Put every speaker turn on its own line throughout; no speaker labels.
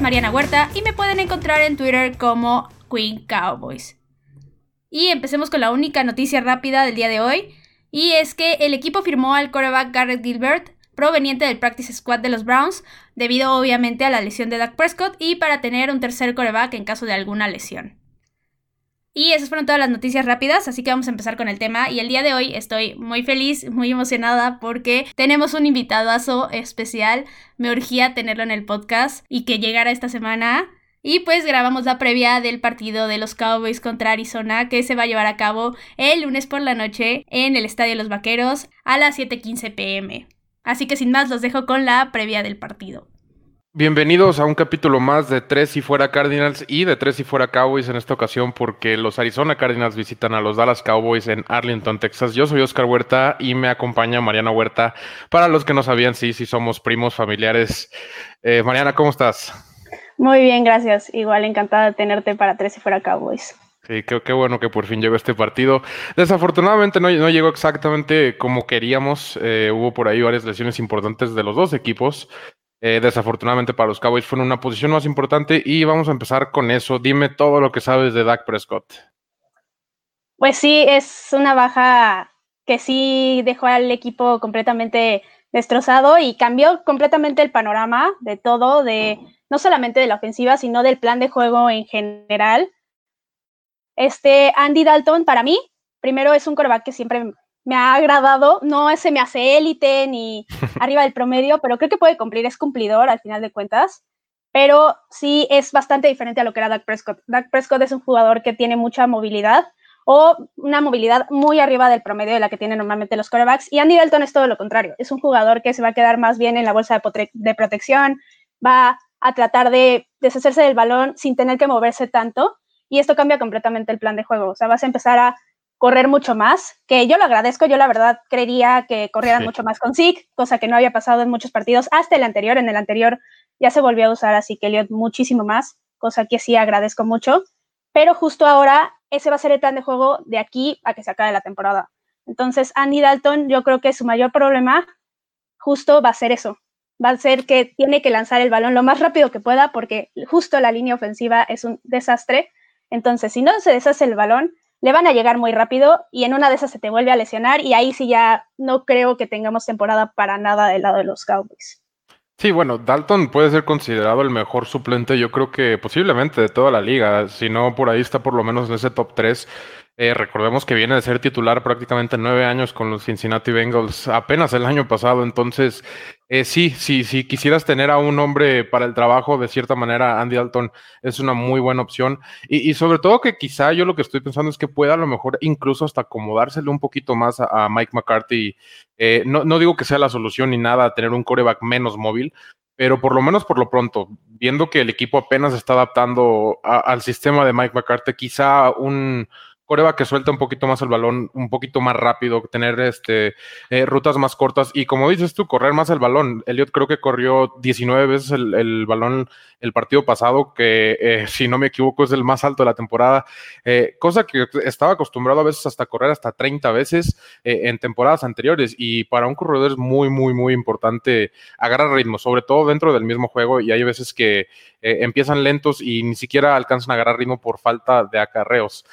Mariana Huerta y me pueden encontrar en Twitter como Queen Cowboys. Y empecemos con la única noticia rápida del día de hoy, y es que el equipo firmó al quarterback Garrett Gilbert, proveniente del practice squad de los Browns, debido obviamente a la lesión de Dak Prescott y para tener un tercer quarterback en caso de alguna lesión. Y esas fueron todas las noticias rápidas, así que vamos a empezar con el tema. Y el día de hoy estoy muy feliz, muy emocionada porque tenemos un invitadazo especial. Me urgía tenerlo en el podcast y que llegara esta semana. Y pues grabamos la previa del partido de los Cowboys contra Arizona que se va a llevar a cabo el lunes por la noche en el Estadio de los Vaqueros a las 7:15 pm. Así que sin más los dejo con la previa del partido.
Bienvenidos a un capítulo más de Tres y Fuera Cardinals y de Tres y Fuera Cowboys en esta ocasión porque los Arizona Cardinals visitan a los Dallas Cowboys en Arlington, Texas. Yo soy Oscar Huerta y me acompaña Mariana Huerta. Para los que no sabían, sí, sí somos primos familiares. Eh, Mariana, ¿cómo estás?
Muy bien, gracias. Igual encantada de tenerte para Tres y Fuera Cowboys.
Sí, qué, qué, bueno que por fin llegó este partido. Desafortunadamente no, no llegó exactamente como queríamos. Eh, hubo por ahí varias lesiones importantes de los dos equipos. Eh, desafortunadamente para los Cowboys fue en una posición más importante y vamos a empezar con eso. Dime todo lo que sabes de Dak Prescott.
Pues sí, es una baja que sí dejó al equipo completamente destrozado y cambió completamente el panorama de todo, de no solamente de la ofensiva, sino del plan de juego en general. Este Andy Dalton para mí, primero es un coreback que siempre me ha agradado. No se me hace élite ni arriba del promedio, pero creo que puede cumplir, es cumplidor al final de cuentas. Pero sí es bastante diferente a lo que era Dak Prescott. Dak Prescott es un jugador que tiene mucha movilidad o una movilidad muy arriba del promedio de la que tienen normalmente los quarterbacks. Y Andy Dalton es todo lo contrario. Es un jugador que se va a quedar más bien en la bolsa de, de protección, va a tratar de deshacerse del balón sin tener que moverse tanto. Y esto cambia completamente el plan de juego. O sea, vas a empezar a correr mucho más, que yo lo agradezco, yo la verdad creería que corrieran mucho más con Zeke, cosa que no había pasado en muchos partidos, hasta el anterior, en el anterior ya se volvió a usar así que Elliot muchísimo más, cosa que sí agradezco mucho, pero justo ahora ese va a ser el plan de juego de aquí a que se acabe la temporada. Entonces, Andy Dalton, yo creo que su mayor problema justo va a ser eso, va a ser que tiene que lanzar el balón lo más rápido que pueda porque justo la línea ofensiva es un desastre. Entonces, si no se deshace el balón, le van a llegar muy rápido y en una de esas se te vuelve a lesionar y ahí sí ya no creo que tengamos temporada para nada del lado de los Cowboys.
Sí, bueno, Dalton puede ser considerado el mejor suplente, yo creo que posiblemente de toda la liga, si no por ahí está por lo menos en ese top 3. Eh, recordemos que viene de ser titular prácticamente nueve años con los Cincinnati Bengals apenas el año pasado, entonces eh, sí, sí, si quisieras tener a un hombre para el trabajo, de cierta manera Andy Dalton es una muy buena opción y, sobre todo que quizá yo lo que estoy pensando es que pueda a lo mejor incluso hasta acomodárselo un poquito más a, Mike McCarthy. Eh, no, no digo que sea la solución ni nada tener un coreback menos móvil, pero por lo menos por lo pronto, viendo que el equipo apenas está adaptando al sistema de Mike McCarthy, quizá un, coreba que suelta un poquito más el balón, un poquito más rápido, tener este, eh, rutas más cortas y como dices tú, correr más el balón. Elliot creo que corrió 19 veces el, balón el partido pasado, que eh, si no me equivoco es el más alto de la temporada, eh, cosa que estaba acostumbrado a veces hasta correr hasta 30 veces en temporadas anteriores y para un corredor es muy, muy, muy importante agarrar ritmo, sobre todo dentro del mismo juego y hay veces que empiezan lentos y ni siquiera alcanzan a agarrar ritmo por falta de acarreos.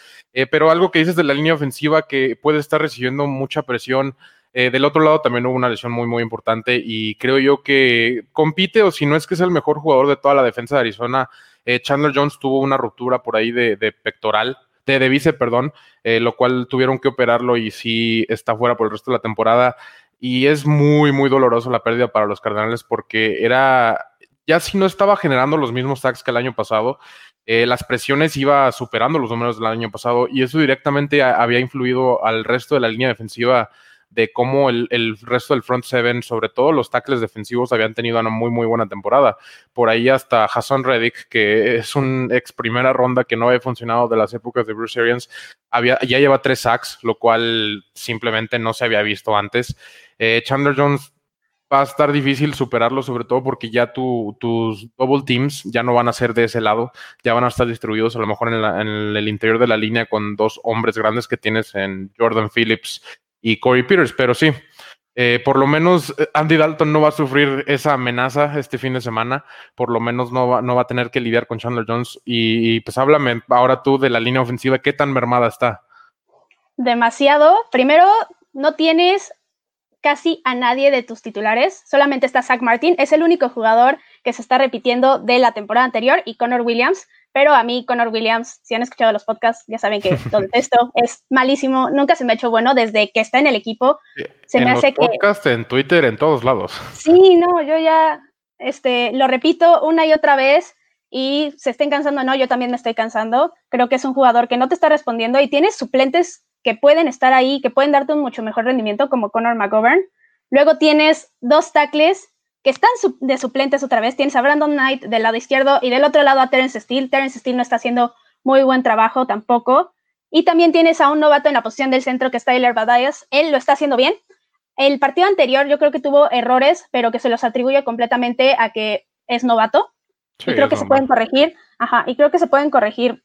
pero algo que dices de la línea ofensiva que puede estar recibiendo mucha presión. Eh, del otro lado también hubo una lesión muy, muy importante y creo yo que compite, o si no es que es el mejor jugador de toda la defensa de Arizona. Eh, Chandler Jones tuvo una ruptura por ahí de, pectoral, de, de bice, perdón, eh, lo cual tuvieron que operarlo y sí está fuera por el resto de la temporada. Y es muy, muy doloroso la pérdida para los Cardenales porque era, ya si no estaba generando los mismos sacks que el año pasado, eh, las presiones iba superando los números del año pasado y eso directamente había influido al resto de la línea defensiva de cómo el, resto del front seven, sobre todo los tackles defensivos, habían tenido una muy, muy buena temporada. Por ahí hasta Hassan Reddick, que es un ex primera ronda que no había funcionado de las épocas de Bruce Arians, había, ya lleva tres sacks, lo cual simplemente no se había visto antes. Eh, Chandler Jones va a estar difícil superarlo, sobre todo porque ya tus double teams ya no van a ser de ese lado, ya van a estar distribuidos a lo mejor en, el interior de la línea con dos hombres grandes que tienes en Jordan Phillips y Corey Peters, pero sí. Eh, por lo menos eh, Andy Dalton no va a sufrir esa amenaza este fin de semana. Por lo menos no va, no va a tener que lidiar con Chandler Jones. Y, pues háblame ahora tú de la línea ofensiva. ¿Qué tan mermada está?
Demasiado. Primero, no tienes casi a nadie de tus titulares. Solamente está Zach Martin. Es el único jugador que se está repitiendo de la temporada anterior y Connor Williams. Pero a mí, Connor Williams, si han escuchado los podcasts, ya saben que todo esto es malísimo. Nunca se me ha hecho bueno desde que está en el equipo. Se
en
me
los
hace que.
podcasts, en Twitter, en todos lados.
Sí, no, yo ya este, lo repito una y otra vez y se estén cansando, no, yo también me estoy cansando. Creo que es un jugador que no te está respondiendo y tienes suplentes que pueden estar ahí, que pueden darte un mucho mejor rendimiento, como Connor McGovern. Luego tienes dos tackles que están de suplentes otra vez. Tienes a Brandon Knight del lado izquierdo y del otro lado a Terence Steele. Terence Steele no está haciendo muy buen trabajo tampoco. Y también tienes a un novato en la posición del centro que es Tyler Badias. Él lo está haciendo bien. El partido anterior yo creo que tuvo errores, pero que se los atribuye completamente a que es novato.
Sí,
y creo que se pueden corregir. Ajá, y creo que se pueden corregir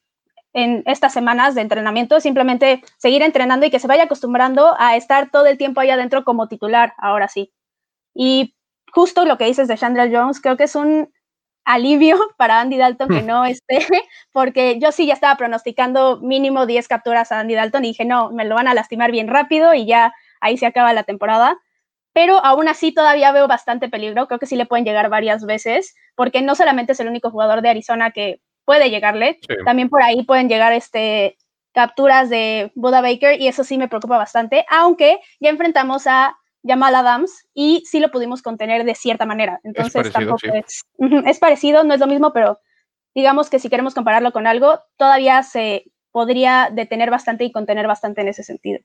en estas semanas de entrenamiento, simplemente seguir entrenando y que se vaya acostumbrando a estar todo el tiempo ahí adentro como titular, ahora sí. Y justo lo que dices de Chandler Jones, creo que es un alivio para Andy Dalton que no esté, porque yo sí ya estaba pronosticando mínimo 10 capturas a Andy Dalton y dije, no, me lo van a lastimar bien rápido y ya ahí se acaba la temporada. Pero aún así todavía veo bastante peligro, creo que sí le pueden llegar varias veces, porque no solamente es el único jugador de Arizona que puede llegarle,
Sí.
también por ahí pueden llegar este, capturas de Buda Baker y eso sí me preocupa bastante, aunque ya enfrentamos a Jamal Adams y sí lo pudimos contener de cierta manera. Entonces
parecido,
tampoco
sí.
es, es parecido, no es lo mismo, pero digamos que si queremos compararlo con algo, todavía se podría detener bastante y contener bastante en ese sentido.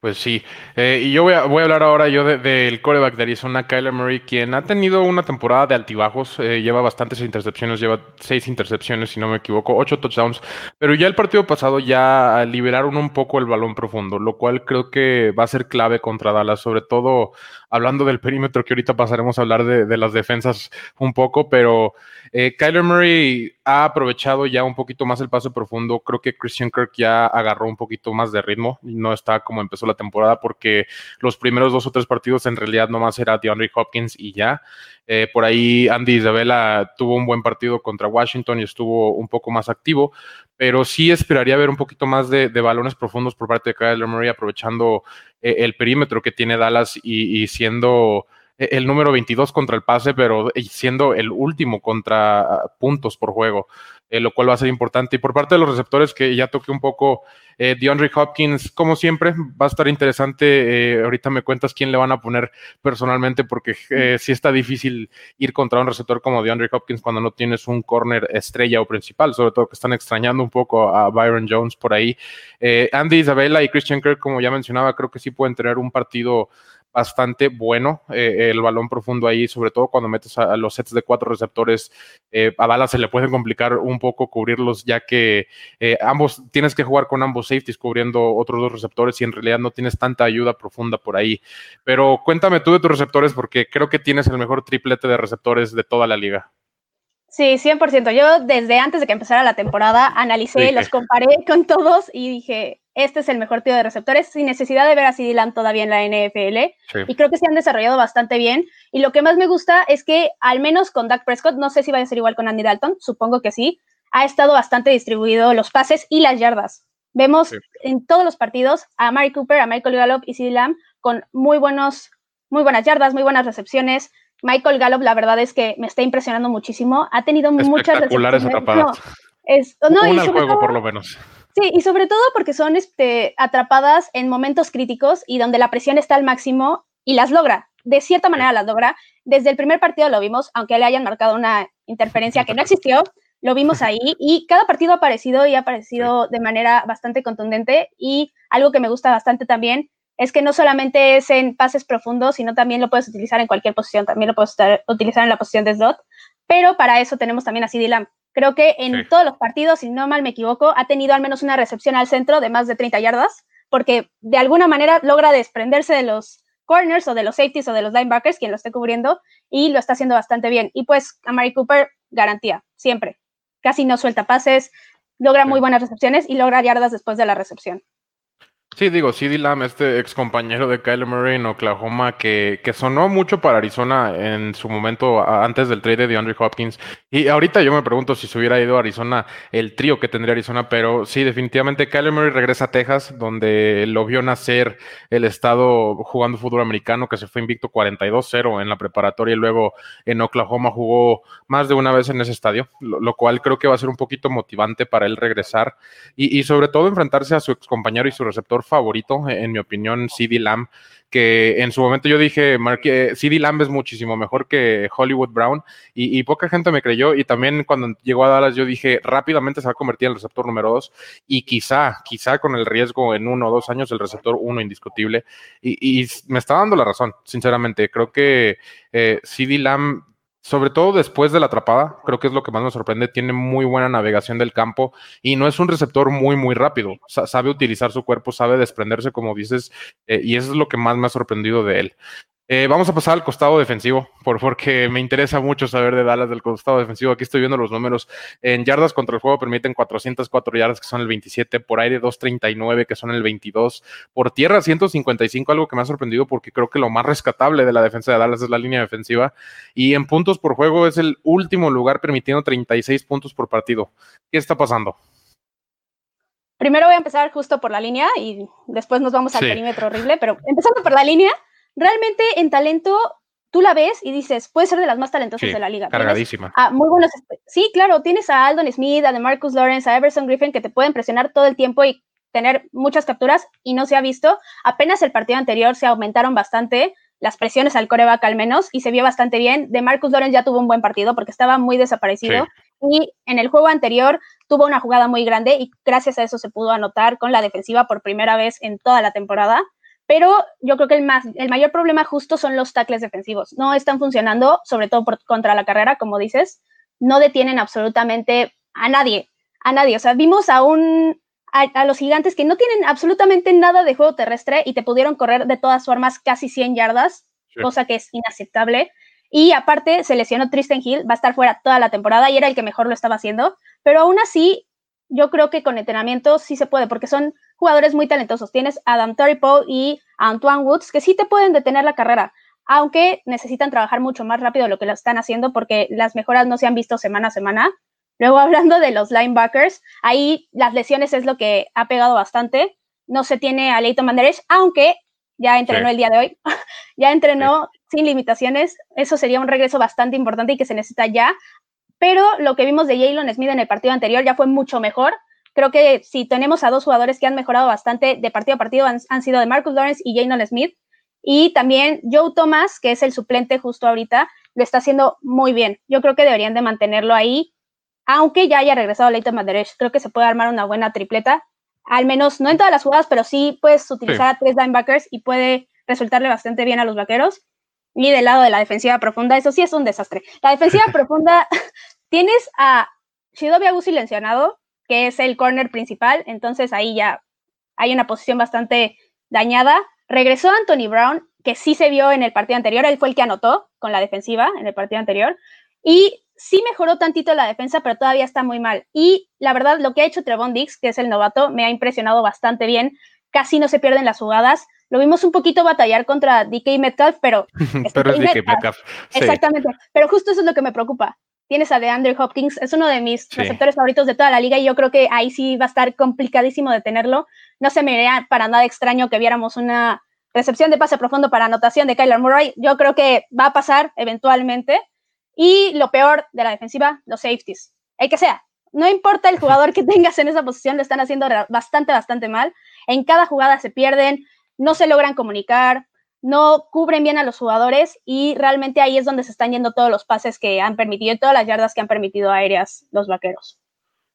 Pues sí, Eh, y yo voy a, voy a hablar ahora yo de- del coreback de Arizona, Kyler Murray, quien ha tenido una temporada de altibajos, eh, lleva bastantes intercepciones, lleva seis intercepciones, si no me equivoco, ocho touchdowns, pero ya el partido pasado ya liberaron un poco el balón profundo, lo cual creo que va a ser clave contra Dallas, sobre todo hablando del perímetro, que ahorita pasaremos a hablar de, de las defensas un poco, pero eh, Kyler Murray ha aprovechado ya un poquito más el pase profundo. Creo que Christian Kirk ya agarró un poquito más de ritmo no está como empezó la temporada porque los primeros dos o tres partidos en realidad nomás era DeAndre Hopkins y ya. Eh, por ahí Andy Isabella tuvo un buen partido contra Washington y estuvo un poco más activo, pero sí esperaría ver un poquito más de, balones profundos por parte de Kyler Murray aprovechando eh, el perímetro que tiene Dallas y, siendo el número 22 contra el pase, pero siendo el último contra ah, puntos por juego, eh, lo cual va a ser importante. Y por parte de los receptores, que ya toqué un poco, eh, DeAndre Hopkins, como siempre, va a estar interesante. eh, ahorita me cuentas quién le van a poner personalmente, porque eh, sí está difícil ir contra un receptor como DeAndre Hopkins cuando no tienes un corner estrella o principal, sobre todo que están extrañando un poco a Byron Jones por ahí. Andy Isabella y Christian Kirk, como ya mencionaba, creo que sí pueden tener un partido bastante bueno eh, el balón profundo ahí, sobre todo cuando metes a, a los sets de cuatro receptores. Eh, a Dallas se le puede complicar un poco cubrirlos, ya que eh, ambos tienes que jugar con ambos safeties cubriendo otros dos receptores y en realidad no tienes tanta ayuda profunda por ahí. Pero cuéntame tú de tus receptores, porque creo que tienes el mejor triplete de receptores de toda la liga.
Sí, 100%. Yo desde antes de que empezara la temporada analicé, los comparé con todos y dije, este es el mejor tío de receptores sin necesidad de ver a CD Lamb todavía en la NFL.
Sí.
Y creo que se han desarrollado bastante bien. Y lo que más me gusta es que al menos con Dak Prescott, no sé si va a ser igual con Andy Dalton, supongo que sí, ha estado bastante distribuido los pases y las yardas. Vemos
Sí.
en todos los partidos a Mari Cooper, a Michael Gallup y CD Lamb con muy buenos, muy buenas yardas, muy buenas recepciones. Michael Gallup, la verdad es que me está impresionando muchísimo. Ha tenido muchas
Espectaculares
recepciones. No, es, no, y
Una al
sobre
juego,
todo-
por lo menos.
Sí, y sobre todo porque son este, atrapadas en momentos críticos y donde la presión está al máximo y las logra. De cierta manera las logra. Desde el primer partido lo vimos, aunque le hayan marcado una interferencia que no existió, lo vimos ahí y cada partido ha aparecido y ha aparecido de manera bastante contundente y algo que me gusta bastante también es que no solamente es en pases profundos, sino también lo puedes utilizar en cualquier posición, también lo puedes utilizar en la posición de slot, pero para eso tenemos también a CD Lamb. Creo que en
Sí.
todos los partidos, si no mal me equivoco, ha tenido al menos una recepción al centro de más de 30 yardas, porque de alguna manera logra desprenderse de los corners o de los safeties o de los linebackers, quien lo esté cubriendo, y lo está haciendo bastante bien. Y pues a Mari Cooper, garantía, siempre. Casi no suelta pases, logra
Sí.
muy buenas recepciones y logra yardas después de la recepción.
Sí, digo, CD Lamb, este ex compañero de Kyler Murray en Oklahoma, que, sonó mucho para Arizona en su momento antes del trade de DeAndre Hopkins. Y ahorita yo me pregunto si se hubiera ido a Arizona, el trío que tendría Arizona, pero sí, definitivamente Kyler Murray regresa a Texas, donde lo vio nacer el estado jugando fútbol americano, que se fue invicto 42-0 en la preparatoria y luego en Oklahoma jugó más de una vez en ese estadio, lo, cual creo que va a ser un poquito motivante para él regresar y, y sobre todo enfrentarse a su ex compañero y su receptor favorito, en mi opinión, CD Lamb, que en su momento yo dije, CD Lamb es muchísimo mejor que Hollywood Brown y, poca gente me creyó y también cuando llegó a Dallas yo dije, rápidamente se va a convertir en el receptor número dos y quizá, quizá con el riesgo en uno o dos años el receptor uno indiscutible y, me está dando la razón, sinceramente, creo que eh, CD Lamb sobre todo después de la atrapada, creo que es lo que más me sorprende, tiene muy buena navegación del campo y no es un receptor muy, muy rápido, sabe utilizar su cuerpo, sabe desprenderse, como dices, eh, y eso es lo que más me ha sorprendido de él. Eh, vamos a pasar al costado defensivo, por, porque me interesa mucho saber de Dallas del costado defensivo. Aquí estoy viendo los números. En yardas contra el juego permiten 404 yardas, que son el 27, por aire 239, que son el 22, por tierra 155, algo que me ha sorprendido porque creo que lo más rescatable de la defensa de Dallas es la línea defensiva. Y en puntos por juego es el último lugar permitiendo 36 puntos por partido. ¿Qué está pasando?
Primero voy a empezar justo por la línea y después nos vamos al perímetro horrible, pero empezando por la línea realmente en talento tú la ves y dices, puede ser de las más talentosas de la liga.
Cargadísima.
muy buenos. Sí, claro, tienes a Aldon Smith, a DeMarcus Lawrence, a Everson Griffin que te pueden presionar todo el tiempo y tener muchas capturas y no se ha visto. Apenas el partido anterior se aumentaron bastante las presiones al coreback al menos y se vio bastante bien. De Marcus Lawrence ya tuvo un buen partido porque estaba muy desaparecido y en el juego anterior tuvo una jugada muy grande y gracias a eso se pudo anotar con la defensiva por primera vez en toda la temporada pero yo creo que el, más, el mayor problema justo son los tackles defensivos. No están funcionando, sobre todo contra la carrera, como dices, no detienen absolutamente a nadie, a nadie. O sea, vimos a un a, los gigantes que no tienen absolutamente nada de juego terrestre y te pudieron correr de todas formas casi 100 yardas, cosa que es inaceptable. Y aparte se lesionó Tristan Hill, va a estar fuera toda la temporada y era el que mejor lo estaba haciendo, pero aún así yo creo que con entrenamiento sí se puede, porque son jugadores muy talentosos. Tienes a Adam Turipo y a Antoine Woods, que sí te pueden detener la carrera, aunque necesitan trabajar mucho más rápido de lo que lo están haciendo, porque las mejoras no se han visto semana a semana. Luego, hablando de los linebackers, ahí las lesiones es lo que ha pegado bastante. No se tiene a Leighton Manderech, aunque ya entrenó el día de hoy, ya entrenó sin limitaciones. Eso sería un regreso bastante importante y que se necesita ya pero lo que vimos de Jalen Smith en el partido anterior ya fue mucho mejor. Creo que si tenemos a dos jugadores que han mejorado bastante de partido a partido, han, sido de Marcus Lawrence y Jalen Smith. Y también Joe Thomas, que es el suplente justo ahorita, lo está haciendo muy bien. Yo creo que deberían de mantenerlo ahí, aunque ya haya regresado Leighton Manderech. Creo que se puede armar una buena tripleta. Al menos, no en todas las jugadas, pero sí puedes utilizar a tres linebackers y puede resultarle bastante bien a los vaqueros. Y del lado de la defensiva profunda, eso sí es un desastre. La defensiva profunda, tienes a Shidobi Agu silenciado, que es el corner principal, entonces ahí ya hay una posición bastante dañada. Regresó Anthony Brown, que sí se vio en el partido anterior, él fue el que anotó con la defensiva en el partido anterior, y sí mejoró tantito la defensa, pero todavía está muy mal. Y la verdad, lo que ha hecho Trevon Dix, que es el novato, me ha impresionado bastante bien. Casi no se pierden las jugadas. Lo vimos un poquito batallar contra DK Metcalf, pero.
pero es DK Metcalf.
Exactamente. Pero justo eso es lo que me preocupa. Tienes a DeAndre Hopkins, es uno de mis receptores favoritos de toda la liga y yo creo que ahí sí va a estar complicadísimo de tenerlo. No se me haría para nada extraño que viéramos una recepción de pase profundo para anotación de Kyler Murray. Yo creo que va a pasar eventualmente. Y lo peor de la defensiva, los safeties. El que sea. No importa el jugador que tengas en esa posición, lo están haciendo bastante, bastante mal. En cada jugada se pierden, no se logran comunicar, no cubren bien a los jugadores y realmente ahí es donde se están yendo todos los pases que han permitido, todas las yardas que han permitido aéreas los vaqueros.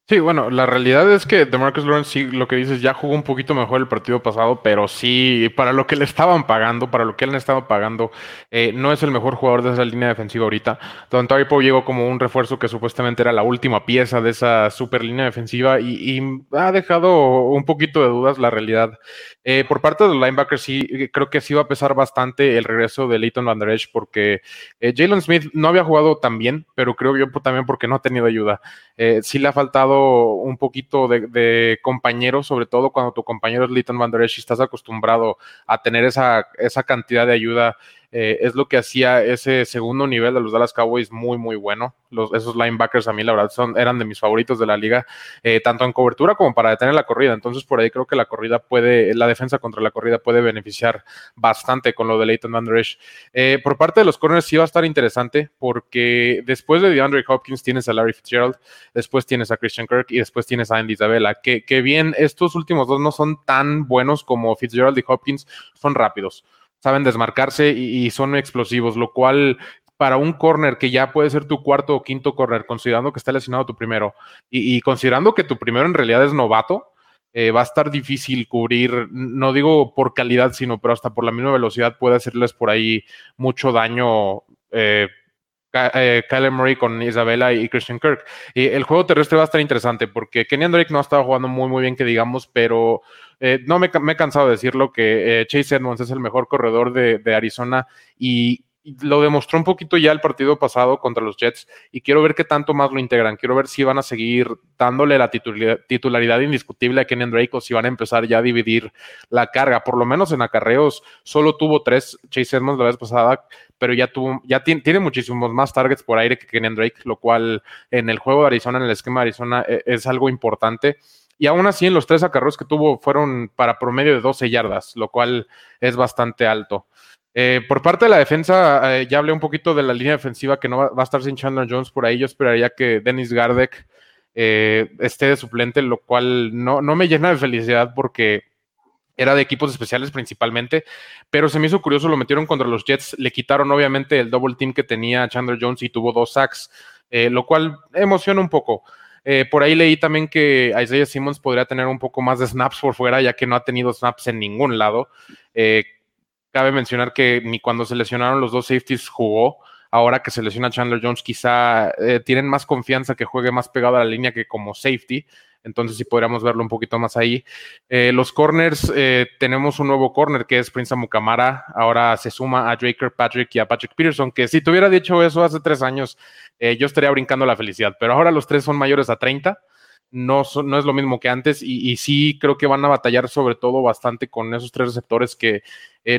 Sí, bueno, la realidad es que DeMarcus Lawrence sí, lo que dices, ya jugó un poquito mejor el partido pasado, pero sí, para lo que le estaban pagando, para lo que él estaba pagando, eh, no es el mejor jugador de esa línea defensiva ahorita. Don Taripo llegó como un refuerzo que supuestamente era la última pieza de esa super línea defensiva y, ha dejado un poquito de dudas la realidad. Eh, por parte de los linebackers, sí, eh, creo que sí va a pesar bastante el regreso de Leighton Van Der Esch porque eh, Jalen Smith no había jugado tan bien, pero creo yo también porque no ha tenido ayuda. sí le ha faltado un poquito de, de, compañero, sobre todo cuando tu compañero es Leighton Van Der Esch y estás acostumbrado a tener esa, esa cantidad de ayuda eh, es lo que hacía ese segundo nivel de los Dallas Cowboys muy, muy bueno. Esos linebackers a mí, la verdad, son, eran de mis favoritos de la liga, eh, tanto en cobertura como para detener la corrida. Entonces, por ahí creo que la corrida puede, la defensa contra la corrida puede beneficiar bastante con lo de Leighton Van eh, por parte de los corners sí va a estar interesante porque después de DeAndre Hopkins tienes a Larry Fitzgerald, después tienes a Christian Kirk y después tienes a Andy Isabella. Que, que bien, estos últimos dos no son tan buenos como Fitzgerald y Hopkins, son rápidos saben desmarcarse y, son explosivos, lo cual para un corner que ya puede ser tu cuarto o quinto corner, considerando que está lesionado tu primero y, considerando que tu primero en realidad es novato, eh, va a estar difícil cubrir, no digo por calidad, sino pero hasta por la misma velocidad puede hacerles por ahí mucho daño. Eh, eh, Kyler Murray con Isabella y Christian Kirk. Y el juego terrestre va a estar interesante porque Kenny Drake no ha estado jugando muy, muy bien, que digamos, pero eh, no me, he cansado de decirlo que eh, Chase Edmonds es el mejor corredor de, Arizona y, lo demostró un poquito ya el partido pasado contra los Jets y quiero ver qué tanto más lo integran. Quiero ver si van a seguir dándole la titularidad, indiscutible a Kenny Drake o si van a empezar ya a dividir la carga. Por lo menos en acarreos solo tuvo tres Chase Edmonds la vez pasada, pero ya tuvo, ya tiene, muchísimos más targets por aire que Kenyan Drake, lo cual en el juego de Arizona, en el esquema de Arizona, e, es, algo importante. Y aún así, en los tres acarreos que tuvo fueron para promedio de 12 yardas, lo cual es bastante alto. Eh, por parte de la defensa, eh, ya hablé un poquito de la línea defensiva que no va, a estar sin Chandler Jones por ahí. Yo esperaría que Dennis Gardek eh, esté de suplente, lo cual no, no me llena de felicidad porque era de equipos especiales principalmente, pero se me hizo curioso, lo metieron contra los Jets, le quitaron obviamente el double team que tenía Chandler Jones y tuvo dos sacks, lo cual emociona un poco. Por ahí leí también que Isaiah Simmons podría tener un poco más de snaps por fuera, ya que no ha tenido snaps en ningún lado. Cabe mencionar que ni cuando se lesionaron los dos safeties jugó. Ahora que se lesiona Chandler Jones, quizá tienen más confianza que juegue más pegado a la línea que como safety. Entonces sí podríamos verlo un poquito más ahí. Eh, los corners, eh, tenemos un nuevo corner que es Prince Mukamara. Ahora se suma a Drake Patrick y a Patrick Peterson, que si te hubiera dicho eso hace tres años, eh, yo estaría brincando la felicidad. Pero ahora los tres son mayores a 30. No, no es lo mismo que antes y, sí creo que van a batallar sobre todo bastante con esos tres receptores que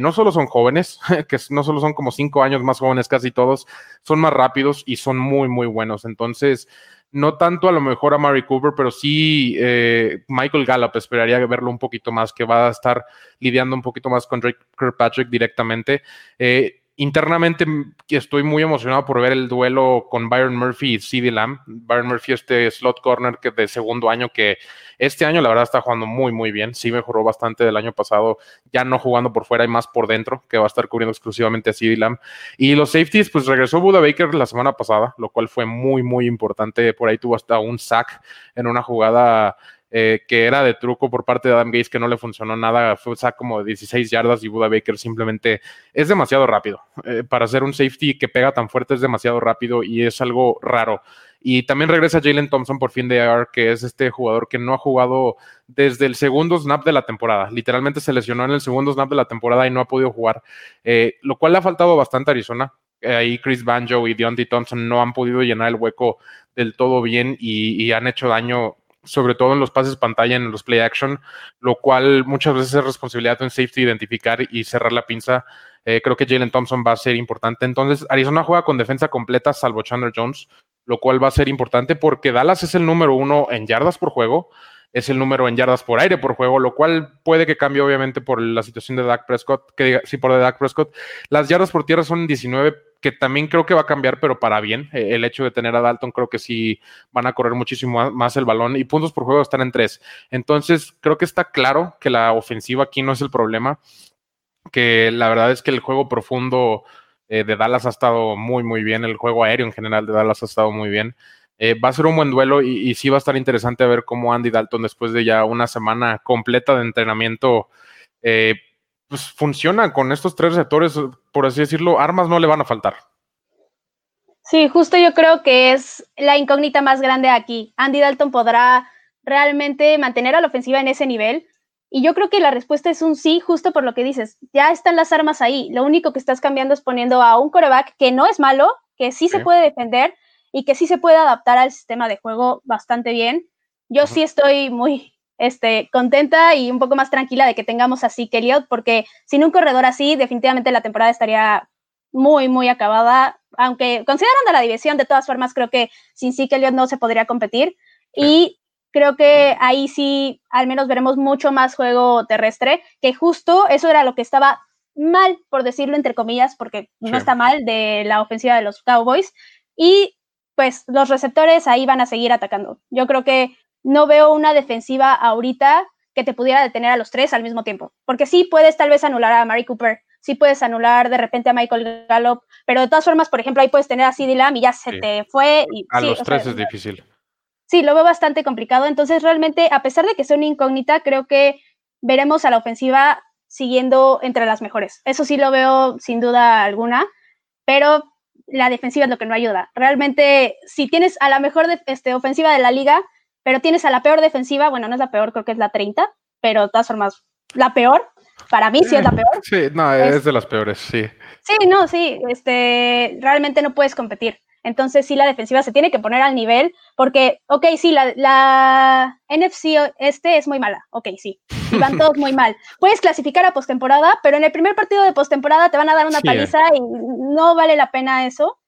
no solo son jóvenes, que no solo son como cinco años más jóvenes casi todos, son más rápidos y son muy, muy buenos. Entonces, no tanto a lo mejor a Mary Cooper, pero sí eh, Michael Gallup esperaría verlo un poquito más, que va a estar lidiando un poquito más con Drake Kirkpatrick directamente. Eh, internamente estoy muy emocionado por ver el duelo con Byron Murphy y CD Lamb. Byron Murphy, este slot corner que de segundo año, que este año la verdad está jugando muy, muy bien. Sí mejoró bastante del año pasado, ya no jugando por fuera y más por dentro, que va a estar cubriendo exclusivamente a CD Lamb. Y los safeties, pues regresó Buda Baker la semana pasada, lo cual fue muy, muy importante. Por ahí tuvo hasta un sack en una jugada eh, que era de truco por parte de Adam Gates, que no le funcionó nada, fue sack como de 16 yardas y Buda Baker simplemente es demasiado rápido. Eh, para ser un safety que pega tan fuerte es demasiado rápido y es algo raro. Y también regresa Jalen Thompson por fin de AR, que es este jugador que no ha jugado desde el segundo snap de la temporada. Literalmente se lesionó en el segundo snap de la temporada y no ha podido jugar, eh, lo cual le ha faltado bastante a Arizona. ahí Chris Banjo y Deontay Thompson no han podido llenar el hueco del todo bien y han hecho daño sobre todo en los pases pantalla, en los play action, lo cual muchas veces es responsabilidad de un safety identificar y cerrar la pinza. Eh, creo que Jalen Thompson va a ser importante. Entonces, Arizona juega con defensa completa, salvo Chandler Jones, lo cual va a ser importante porque Dallas es el número uno en yardas por juego, es el número en yardas por aire por juego, lo cual puede que cambie obviamente por la situación de Dak Prescott, que sí por de Dak Prescott. Las yardas por tierra son 19 que también creo que va a cambiar, pero para bien. Eh, el hecho de tener a Dalton, creo que sí van a correr muchísimo más el balón y puntos por juego están en tres. Entonces, creo que está claro que la ofensiva aquí no es el problema, que la verdad es que el juego profundo eh, de Dallas ha estado muy, muy bien, el juego aéreo en general de Dallas ha estado muy bien. Eh, va a ser un buen duelo y, sí va a estar interesante ver cómo Andy Dalton, después de ya una semana completa de entrenamiento, pues funciona con estos tres receptores, por así decirlo, armas no le van a faltar.
Sí, justo yo creo que es la incógnita más grande aquí. Andy Dalton podrá realmente mantener a la ofensiva en ese nivel Y yo creo que la respuesta es un sí, justo por lo que dices. Ya están las armas ahí. Lo único que estás cambiando es poniendo a un coreback que no es malo, que sí, se puede defender y que sí se puede adaptar al sistema de juego bastante bien. Yo sí estoy muy este, contenta y un poco más tranquila de que tengamos así que Elliot, porque sin un corredor así, definitivamente la temporada estaría muy, muy acabada. Aunque considerando la división, de todas formas, creo que sin sí que Elliot no se podría competir. Y creo que ahí sí, al menos veremos mucho más juego terrestre, que justo eso era lo que estaba mal, por decirlo entre comillas, porque no está mal de la ofensiva de los Cowboys. Y pues los receptores ahí van a seguir atacando. Yo creo que no veo una defensiva ahorita que te pudiera detener a los tres al mismo tiempo. Porque sí puedes tal vez anular a Mari Cooper, sí puedes anular de repente a Michael Gallup, pero de todas formas, por ejemplo, ahí puedes tener a CD Lamb y ya se te fue. Y,
a los tres es difícil.
Sí, lo veo bastante complicado. Entonces, realmente, a pesar de que sea una incógnita, creo que veremos a la ofensiva siguiendo entre las mejores. Eso sí lo veo sin duda alguna, pero la defensiva es lo que no ayuda. Realmente, si tienes a la mejor este, ofensiva de la liga, pero tienes a la peor defensiva, bueno, no es la peor, creo que es la 30, pero de todas formas, la peor, para mí sí es la peor.
Sí, no, es, de las peores, sí.
Sí, no, sí, este, realmente no puedes competir. Entonces sí, la defensiva se tiene que poner al nivel, porque, ok, sí, la, la NFC este es muy mala, ok, sí, y van todos muy mal. Puedes clasificar a postemporada, pero en el primer partido de postemporada te van a dar una paliza y no vale la pena eso.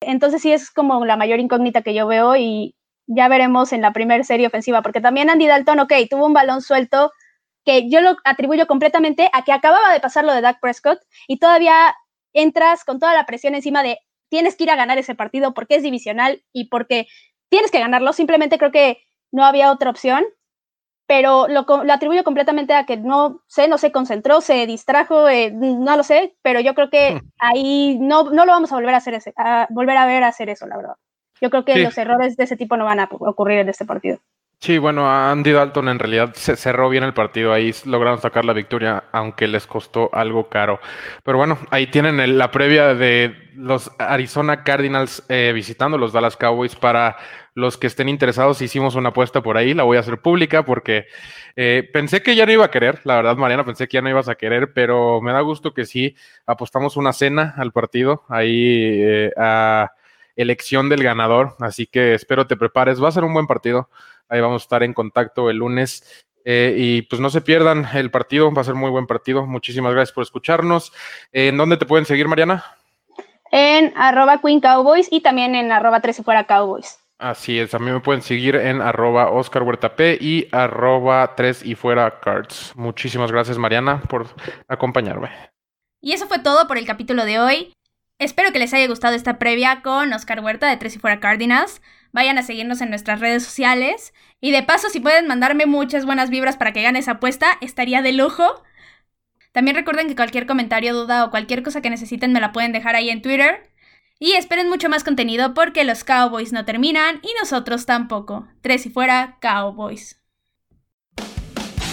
Entonces sí es como la mayor incógnita que yo veo y ya veremos en la primera serie ofensiva, porque también Andy Dalton, ok, tuvo un balón suelto que yo lo atribuyo completamente a que acababa de pasar lo de Dak Prescott y todavía entras con toda la presión encima de tienes que ir a ganar ese partido porque es divisional y porque tienes que ganarlo. Simplemente creo que no había otra opción, pero lo, atribuyo completamente a que no sé, no se concentró, se distrajo, eh, no lo sé, pero yo creo que ahí no, no lo vamos a volver a hacer, ese, a volver a ver hacer eso, la verdad. Yo creo que los errores de ese tipo no van a ocurrir en este partido.
Sí, bueno, Andy Dalton en realidad se cerró bien el partido, ahí lograron sacar la victoria, aunque les costó algo caro. Pero bueno, ahí tienen la previa de los Arizona Cardinals eh, visitando los Dallas Cowboys. Para los que estén interesados, hicimos una apuesta por ahí, la voy a hacer pública porque eh, pensé que ya no iba a querer, la verdad, Mariana, pensé que ya no ibas a querer, pero me da gusto que sí, apostamos una cena al partido ahí eh, a elección del ganador, así que espero te prepares, va a ser un buen partido. Ahí vamos a estar en contacto el lunes. Eh, y pues no se pierdan el partido, va a ser muy buen partido. Muchísimas gracias por escucharnos. ¿En dónde te pueden seguir, Mariana?
En arroba Queen Cowboys y también en arroba tres y fuera Cowboys.
Así es, también me pueden seguir en arroba Oscar Huerta P y arroba tres y fuera cards. Muchísimas gracias, Mariana, por acompañarme.
Y eso fue todo por el capítulo de hoy. Espero que les haya gustado esta previa con Oscar Huerta de Tres y Fuera Cardinals. Vayan a seguirnos en nuestras redes sociales. Y de paso, si pueden mandarme muchas buenas vibras para que gane esa apuesta, estaría de lujo. También recuerden que cualquier comentario, duda o cualquier cosa que necesiten me la pueden dejar ahí en Twitter. Y esperen mucho más contenido porque los Cowboys no terminan y nosotros tampoco. Tres y fuera, Cowboys.